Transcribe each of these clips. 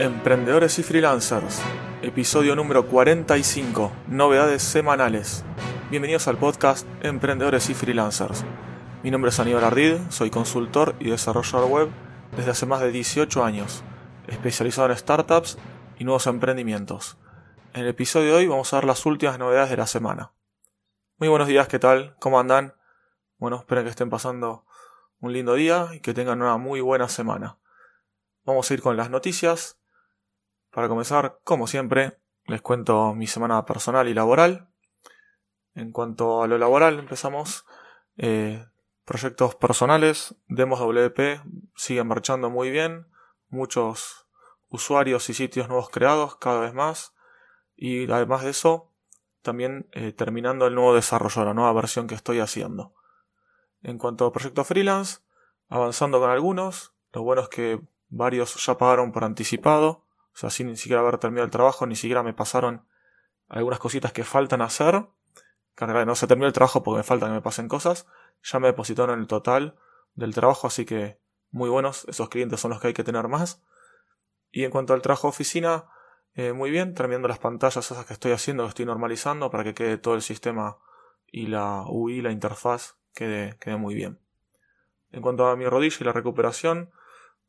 Emprendedores y Freelancers, episodio número 45, novedades semanales. Bienvenidos al podcast Emprendedores y Freelancers. Mi nombre es Aníbal Ardid, soy consultor y desarrollador web desde hace más de 18 años, especializado en startups y nuevos emprendimientos. En el episodio de hoy vamos a ver las últimas novedades de la semana. Muy buenos días, ¿qué tal? ¿Cómo andan? Bueno, espero que estén pasando un lindo día y que tengan una muy buena semana. Vamos a ir con las noticias para comenzar, como siempre, les cuento mi semana personal y laboral. En cuanto a lo laboral, empezamos. Eh, proyectos personales, Demos WP siguen marchando muy bien. Muchos usuarios y sitios nuevos creados cada vez más. Y además de eso, también eh, terminando el nuevo desarrollo, la nueva versión que estoy haciendo. En cuanto a proyectos freelance, avanzando con algunos. Lo bueno es que varios ya pagaron por anticipado o sea, sin ni siquiera haber terminado el trabajo, ni siquiera me pasaron algunas cositas que faltan hacer. Que no se terminó el trabajo porque me falta que me pasen cosas. Ya me depositaron el total del trabajo, así que muy buenos. Esos clientes son los que hay que tener más. Y en cuanto al trabajo oficina, eh, muy bien, terminando las pantallas esas que estoy haciendo, que estoy normalizando para que quede todo el sistema y la UI, la interfaz, quede, quede muy bien. En cuanto a mi rodilla y la recuperación,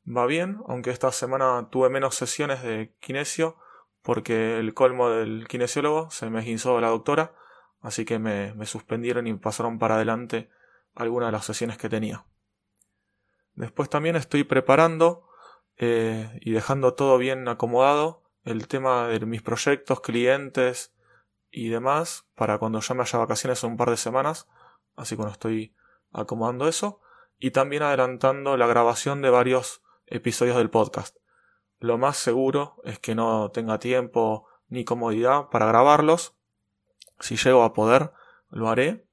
va bien, aunque esta semana tuve menos sesiones de kinesio porque el colmo del kinesiólogo se me esguinzó la doctora, así que me, suspendieron y pasaron para adelante algunas de las sesiones que tenía. Después también estoy preparando eh, y dejando todo bien acomodado el tema de mis proyectos, clientes y demás para cuando ya me haya vacaciones un par de semanas, así que estoy acomodando eso y también adelantando la grabación de varios episodios del podcast. Lo más seguro es que no tenga tiempo ni comodidad para grabarlos. Si llego a poder, lo haré,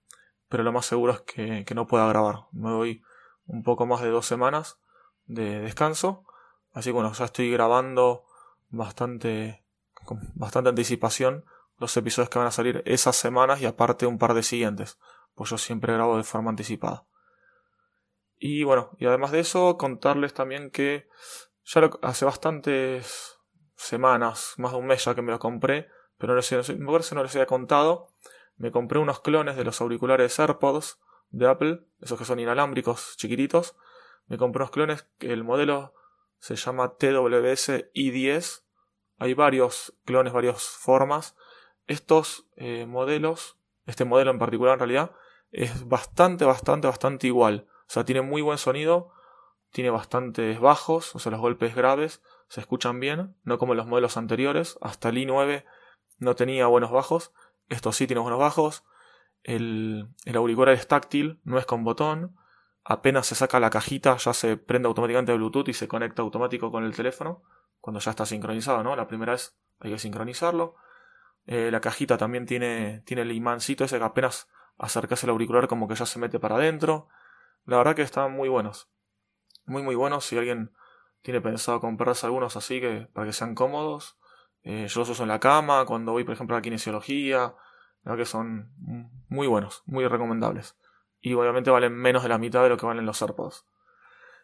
pero lo más seguro es que, no pueda grabar. Me doy un poco más de dos semanas de descanso. Así que bueno, ya estoy grabando bastante, con bastante anticipación los episodios que van a salir esas semanas y aparte un par de siguientes. Pues yo siempre grabo de forma anticipada. Y bueno, y además de eso, contarles también que ya hace bastantes semanas, más de un mes ya que me lo compré, pero no les, no les había contado. Me compré unos clones de los auriculares AirPods de Apple, esos que son inalámbricos, chiquititos. Me compré unos clones que el modelo se llama TWS i10. Hay varios clones, varias formas. Estos eh, modelos, este modelo en particular en realidad, es bastante, bastante, bastante igual. O sea, tiene muy buen sonido, tiene bastantes bajos, o sea, los golpes graves se escuchan bien, no como los modelos anteriores. Hasta el i9 no tenía buenos bajos, esto sí tiene buenos bajos. El, el auricular es táctil, no es con botón. Apenas se saca la cajita, ya se prende automáticamente el Bluetooth y se conecta automático con el teléfono. Cuando ya está sincronizado, ¿no? La primera vez hay que sincronizarlo. Eh, la cajita también tiene, tiene el imancito ese que apenas acercas el auricular como que ya se mete para adentro. La verdad que están muy buenos. Muy muy buenos. Si alguien tiene pensado comprarse algunos así que para que sean cómodos. Eh, yo los uso en la cama, cuando voy por ejemplo a la kinesiología. La verdad que son muy buenos, muy recomendables. Y obviamente valen menos de la mitad de lo que valen los AirPods.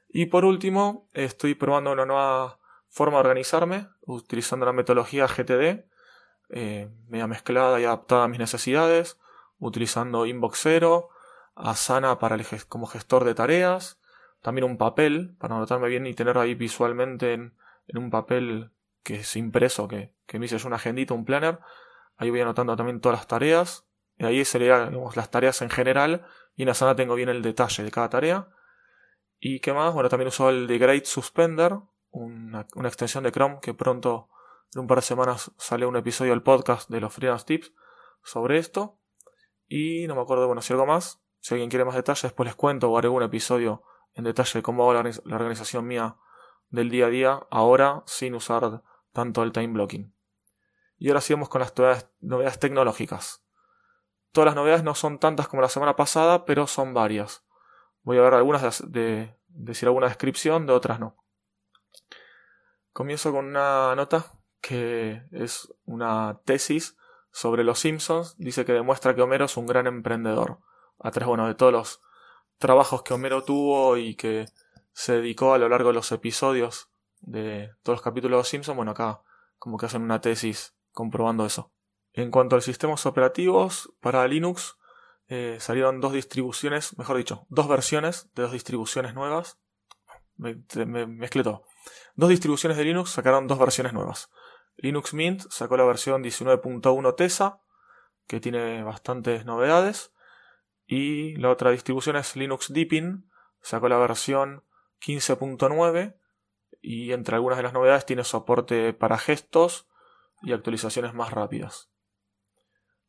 Y por último, estoy probando una nueva forma de organizarme, utilizando la metodología GTD, eh, media mezclada y adaptada a mis necesidades, utilizando Inbox Zero, Asana para el, como gestor de tareas, también un papel para anotarme bien y tenerlo ahí visualmente en, un papel que es impreso, que, que me hice una agendita, un planner. Ahí voy anotando también todas las tareas. Y ahí serían las tareas en general. Y en Asana tengo bien el detalle de cada tarea. ¿Y qué más? Bueno, también uso el de Great Suspender, una, una, extensión de Chrome que pronto, en un par de semanas, sale un episodio del podcast de los freelance tips sobre esto. Y no me acuerdo, bueno, si algo más. Si alguien quiere más detalles, después les cuento o haré un episodio en detalle de cómo hago la organización mía del día a día ahora sin usar tanto el time blocking. Y ahora sigamos con las novedades tecnológicas. Todas las novedades no son tantas como la semana pasada, pero son varias. Voy a ver algunas de, decir alguna descripción, de otras no. Comienzo con una nota que es una tesis sobre los Simpsons. Dice que demuestra que Homero es un gran emprendedor a través bueno, de todos los trabajos que Homero tuvo y que se dedicó a lo largo de los episodios de todos los capítulos de Los Simpsons, bueno, acá como que hacen una tesis comprobando eso. En cuanto a sistemas operativos, para Linux eh, salieron dos distribuciones, mejor dicho, dos versiones de dos distribuciones nuevas. Me, me mezclé todo. Dos distribuciones de Linux sacaron dos versiones nuevas. Linux Mint sacó la versión 19.1 TESA, que tiene bastantes novedades. Y la otra distribución es Linux Deepin, sacó la versión 15.9 y entre algunas de las novedades tiene soporte para gestos y actualizaciones más rápidas.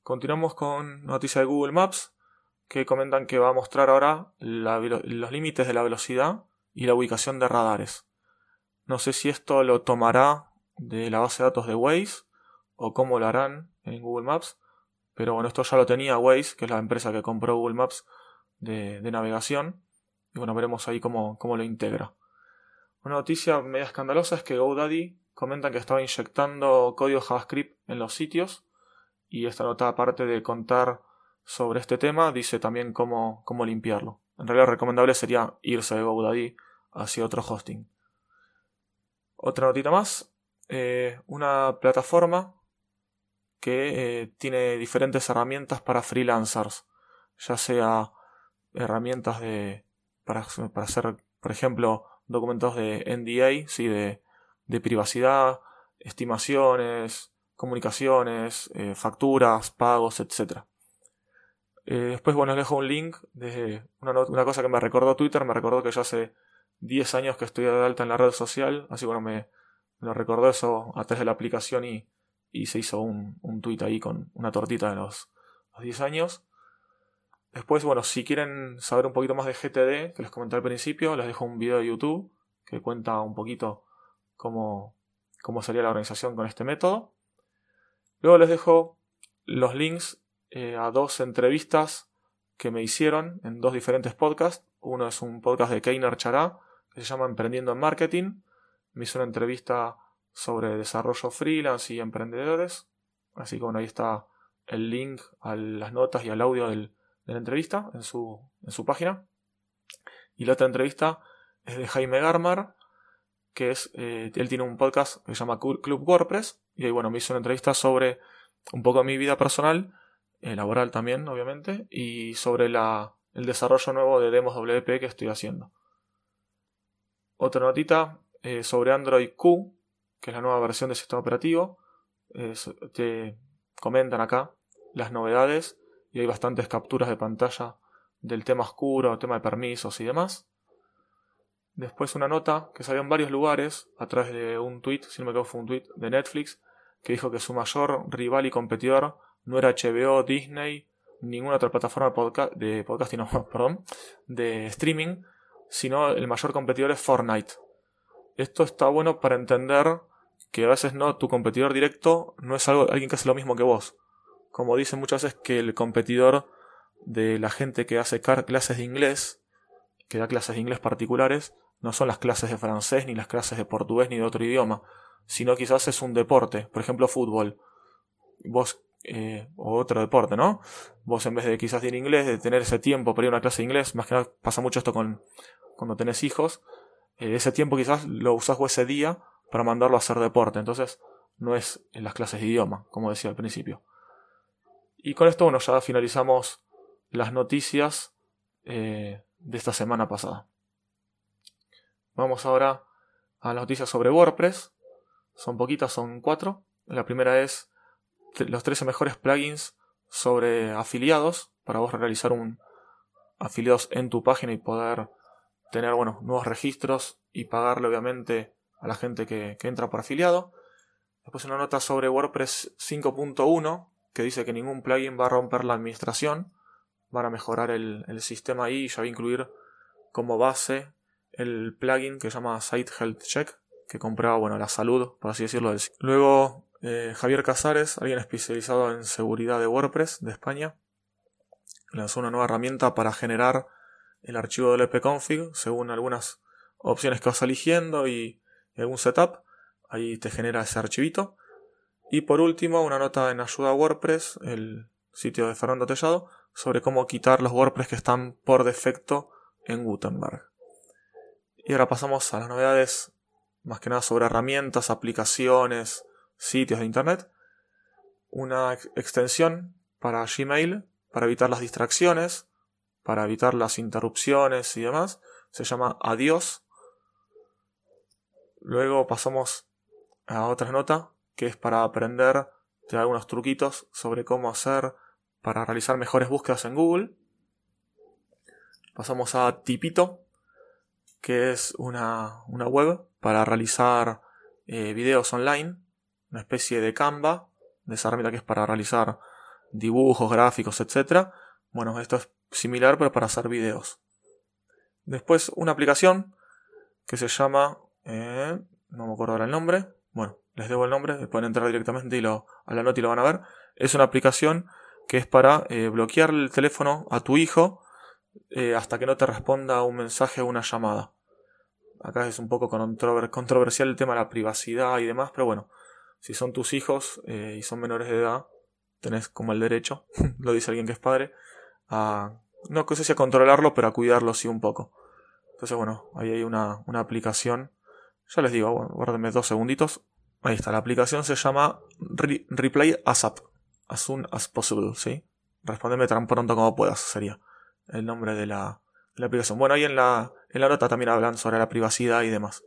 Continuamos con noticia de Google Maps que comentan que va a mostrar ahora los límites de la velocidad y la ubicación de radares. No sé si esto lo tomará de la base de datos de Waze o cómo lo harán en Google Maps, pero bueno, esto ya lo tenía Waze, que es la empresa que compró Google Maps de, navegación, y bueno, veremos ahí cómo, cómo lo integra. Una noticia media escandalosa es que GoDaddy comentan que estaba inyectando código JavaScript en los sitios y esta nota aparte de contar sobre este tema dice también cómo, cómo limpiarlo. En realidad lo recomendable sería irse de GoDaddy hacia otro hosting. Otra notita más, eh, una plataforma que eh, tiene diferentes herramientas para freelancers, ya sea herramientas de, para, para hacer, por ejemplo, documentos de NDA, ¿sí? de, de privacidad, estimaciones, comunicaciones, eh, facturas, pagos, etc. Eh, después, bueno, les dejo un link de una, una, cosa que me recordó Twitter, me recordó que yo hace 10 años que estoy de alta en la red social, así bueno, me, me recordó eso a través de la aplicación y, y se hizo un, un tweet ahí con una tortita de los, los 10 años. Después, bueno, si quieren saber un poquito más de GTD, que les comenté al principio, les dejo un video de YouTube que cuenta un poquito cómo, cómo sería la organización con este método. Luego les dejo los links eh, a dos entrevistas que me hicieron en dos diferentes podcasts. Uno es un podcast de Keiner Chará, que se llama Emprendiendo en Marketing. Me hizo una entrevista sobre desarrollo freelance y emprendedores. Así que ahí está el link a las notas y al audio del, de la entrevista en su, en su página. Y la otra entrevista es de Jaime Garmar, que es, eh, él tiene un podcast que se llama Club WordPress, y ahí bueno, me hizo una entrevista sobre un poco mi vida personal, eh, laboral también, obviamente, y sobre la, el desarrollo nuevo de demos WP que estoy haciendo. Otra notita eh, sobre Android Q, que es la nueva versión del sistema operativo. te comentan acá las novedades y hay bastantes capturas de pantalla del tema oscuro, tema de permisos y demás. Después una nota que salió en varios lugares a través de un tweet, si no me equivoco fue un tweet de Netflix, que dijo que su mayor rival y competidor no era HBO, Disney, ninguna otra plataforma de, podcast, perdón, de streaming, sino el mayor competidor es Fortnite. Esto está bueno para entender que a veces no, tu competidor directo no es algo, alguien que hace lo mismo que vos como dicen muchas veces que el competidor de la gente que hace clases de inglés, que da clases de inglés particulares, no son las clases de francés, ni las clases de portugués, ni de otro idioma, sino quizás es un deporte, por ejemplo fútbol. Vos, eh, o otro deporte, ¿no? Vos en vez de quizás ir inglés, de tener ese tiempo para ir a una clase de inglés, más que nada pasa mucho esto con cuando tenés hijos, eh, ese tiempo quizás lo usás ese día para mandarlo a hacer deporte, entonces no es en las clases de idioma, como decía al principio. Y con esto, bueno, ya finalizamos las noticias eh, de esta semana pasada. Vamos ahora a las noticias sobre WordPress. Son poquitas, son cuatro. La primera es los 13 mejores plugins sobre afiliados para vos realizar un afiliados en tu página y poder tener bueno, nuevos registros y pagarle obviamente a la gente que, que entra por afiliado. Después una nota sobre WordPress 5.1 que dice que ningún plugin va a romper la administración, van a mejorar el, sistema ahí y ya va a incluir como base el plugin que se llama Site Health Check, que compraba bueno, la salud, por así decirlo. Luego eh, Javier Casares, alguien especializado en seguridad de WordPress de España, lanzó una nueva herramienta para generar el archivo del epconfig según algunas opciones que vas eligiendo y algún setup. Ahí te genera ese archivito. Y por último, una nota en Ayuda a WordPress, el sitio de Fernando Tellado, sobre cómo quitar los WordPress que están por defecto en Gutenberg. Y ahora pasamos a las novedades más que nada sobre herramientas, aplicaciones, sitios de internet. Una extensión para Gmail para evitar las distracciones, para evitar las interrupciones y demás. Se llama Adiós. Luego pasamos a otra nota que es para aprender de algunos truquitos sobre cómo hacer para realizar mejores búsquedas en Google. Pasamos a Tipito, que es una, web para realizar eh, videos online, una especie de Canva, de esa herramienta que es para realizar dibujos, gráficos, etc. Bueno, esto es similar pero para hacer videos. Después una aplicación que se llama... Eh, no me acuerdo ahora el nombre. Bueno, les debo el nombre, pueden entrar directamente y lo, a la nota y lo van a ver. Es una aplicación que es para eh, bloquear el teléfono a tu hijo eh, hasta que no te responda un mensaje o una llamada. Acá es un poco controversial el tema de la privacidad y demás, pero bueno, si son tus hijos eh, y son menores de edad, tenés como el derecho, lo dice alguien que es padre, a no sé si a controlarlo, pero a cuidarlo sí un poco. Entonces, bueno, ahí hay una, una aplicación. Ya les digo, bueno, guárdenme dos segunditos. Ahí está, la aplicación se llama Replay ASAP as soon as possible, ¿sí? Respondeme tan pronto como puedas, sería el nombre de la, aplicación. Bueno, ahí en la, en la nota también hablan sobre la privacidad y demás.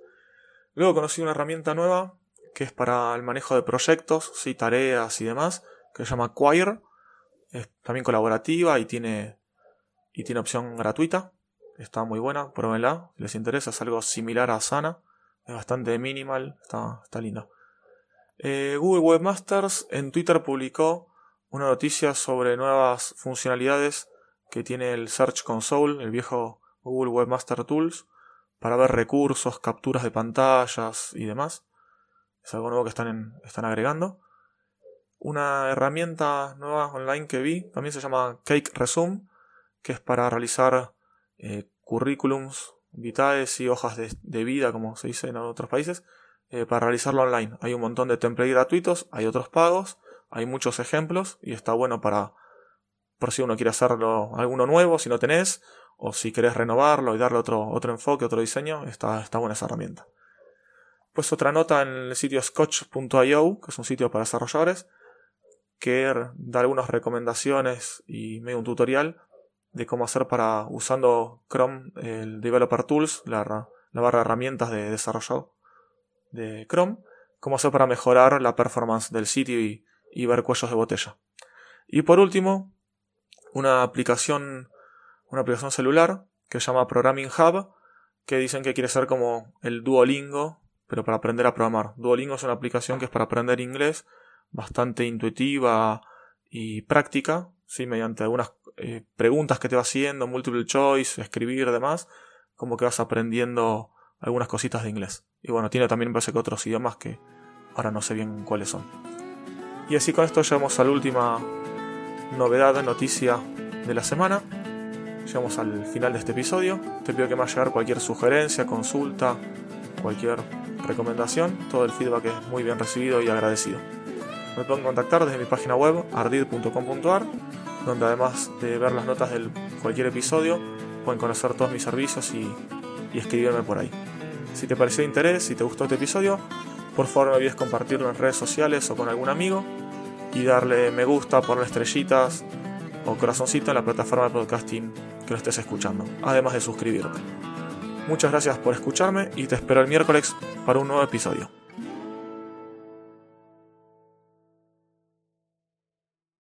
Luego conocí una herramienta nueva que es para el manejo de proyectos, ¿sí? tareas y demás, que se llama Quire. Es también colaborativa y tiene, y tiene opción gratuita. Está muy buena, pruébenla. Si les interesa, es algo similar a Asana. Es bastante minimal, está, está linda. Eh, Google Webmasters en Twitter publicó una noticia sobre nuevas funcionalidades que tiene el Search Console, el viejo Google Webmaster Tools, para ver recursos, capturas de pantallas y demás. Es algo nuevo que están, están agregando. Una herramienta nueva online que vi también se llama Cake Resume, que es para realizar eh, currículums vitae y hojas de, vida, como se dice en otros países, eh, para realizarlo online. Hay un montón de templates gratuitos, hay otros pagos, hay muchos ejemplos y está bueno para por si uno quiere hacerlo alguno nuevo, si no tenés, o si querés renovarlo y darle otro, otro enfoque, otro diseño, está, está buena esa herramienta. Pues otra nota en el sitio scotch.io, que es un sitio para desarrolladores, que da algunas recomendaciones y medio un tutorial de cómo hacer para usando Chrome, el Developer Tools, la, barra de herramientas de desarrollo de Chrome, cómo hacer para mejorar la performance del sitio y, y ver cuellos de botella. Y por último, una aplicación, una aplicación celular que se llama Programming Hub, que dicen que quiere ser como el Duolingo, pero para aprender a programar. Duolingo es una aplicación que es para aprender inglés, bastante intuitiva y práctica, ¿sí? mediante algunas eh, preguntas que te va haciendo, multiple choice, escribir, demás, como que vas aprendiendo algunas cositas de inglés. Y bueno, tiene también parece que otros idiomas que ahora no sé bien cuáles son. Y así con esto llegamos a la última novedad, noticia de la semana. Llegamos al final de este episodio. Te pido que me hagas llegar cualquier sugerencia, consulta, cualquier recomendación. Todo el feedback es muy bien recibido y agradecido. Me pueden contactar desde mi página web ardid.com.ar, donde además de ver las notas de cualquier episodio, pueden conocer todos mis servicios y, y escribirme por ahí. Si te pareció de interés, si te gustó este episodio, por favor no olvides compartirlo en redes sociales o con algún amigo y darle me gusta, poner estrellitas o corazoncito en la plataforma de podcasting que lo estés escuchando, además de suscribirte. Muchas gracias por escucharme y te espero el miércoles para un nuevo episodio.